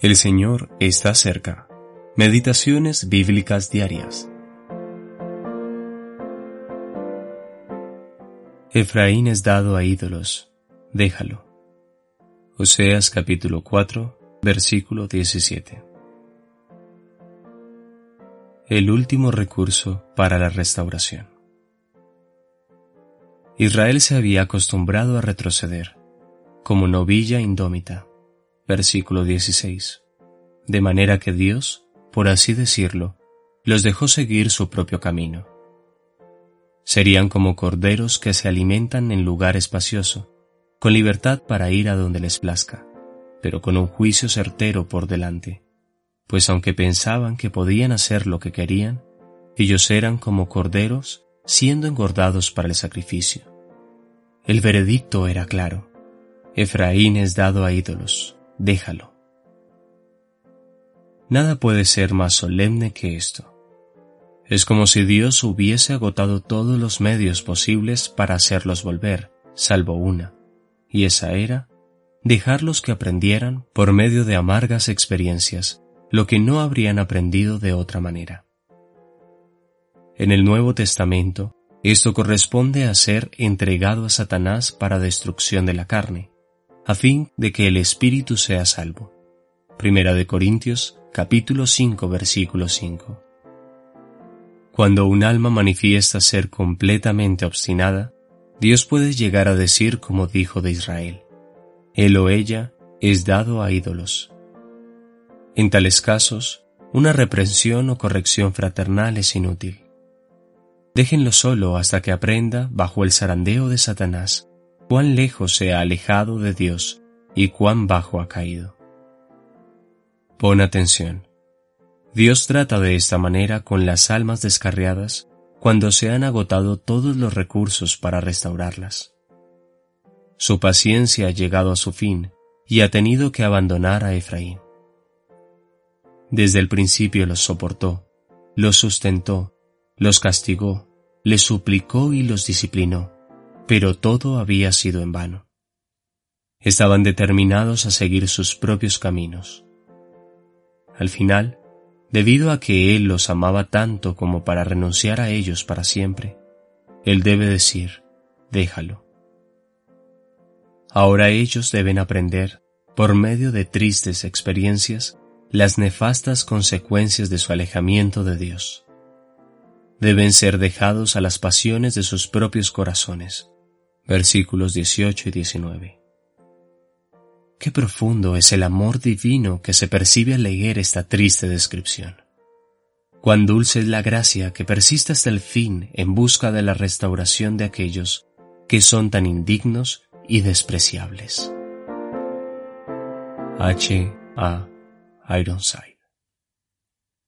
El Señor está cerca. Meditaciones bíblicas diarias. Efraín es dado a ídolos. Déjalo. Oseas capítulo 4, versículo 17. El último recurso para la restauración. Israel se había acostumbrado a retroceder, como novilla indómita versículo 16. De manera que Dios, por así decirlo, los dejó seguir su propio camino. Serían como corderos que se alimentan en lugar espacioso, con libertad para ir a donde les plazca, pero con un juicio certero por delante, pues aunque pensaban que podían hacer lo que querían, ellos eran como corderos siendo engordados para el sacrificio. El veredicto era claro. Efraín es dado a ídolos, déjalo. Nada puede ser más solemne que esto. Es como si Dios hubiese agotado todos los medios posibles para hacerlos volver, salvo una, y esa era dejarlos que aprendieran por medio de amargas experiencias lo que no habrían aprendido de otra manera. En el Nuevo Testamento, esto corresponde a ser entregado a Satanás para destrucción de la carne, a fin de que el espíritu sea salvo. Primera de Corintios, capítulo 5, versículo 5. Cuando un alma manifiesta ser completamente obstinada, Dios puede llegar a decir como dijo de Israel, él o ella es dado a ídolos. En tales casos, una reprensión o corrección fraternal es inútil. Déjenlo solo hasta que aprenda, bajo el zarandeo de Satanás, cuán lejos se ha alejado de Dios y cuán bajo ha caído. Pon atención. Dios trata de esta manera con las almas descarriadas cuando se han agotado todos los recursos para restaurarlas. Su paciencia ha llegado a su fin y ha tenido que abandonar a Efraín. Desde el principio los soportó, los sustentó, los castigó, les suplicó y los disciplinó pero todo había sido en vano. Estaban determinados a seguir sus propios caminos. Al final, debido a que Él los amaba tanto como para renunciar a ellos para siempre, Él debe decir, déjalo. Ahora ellos deben aprender, por medio de tristes experiencias, las nefastas consecuencias de su alejamiento de Dios. Deben ser dejados a las pasiones de sus propios corazones versículos 18 y 19. Qué profundo es el amor divino que se percibe al leer esta triste descripción. Cuán dulce es la gracia que persiste hasta el fin en busca de la restauración de aquellos que son tan indignos y despreciables. H. A. Ironside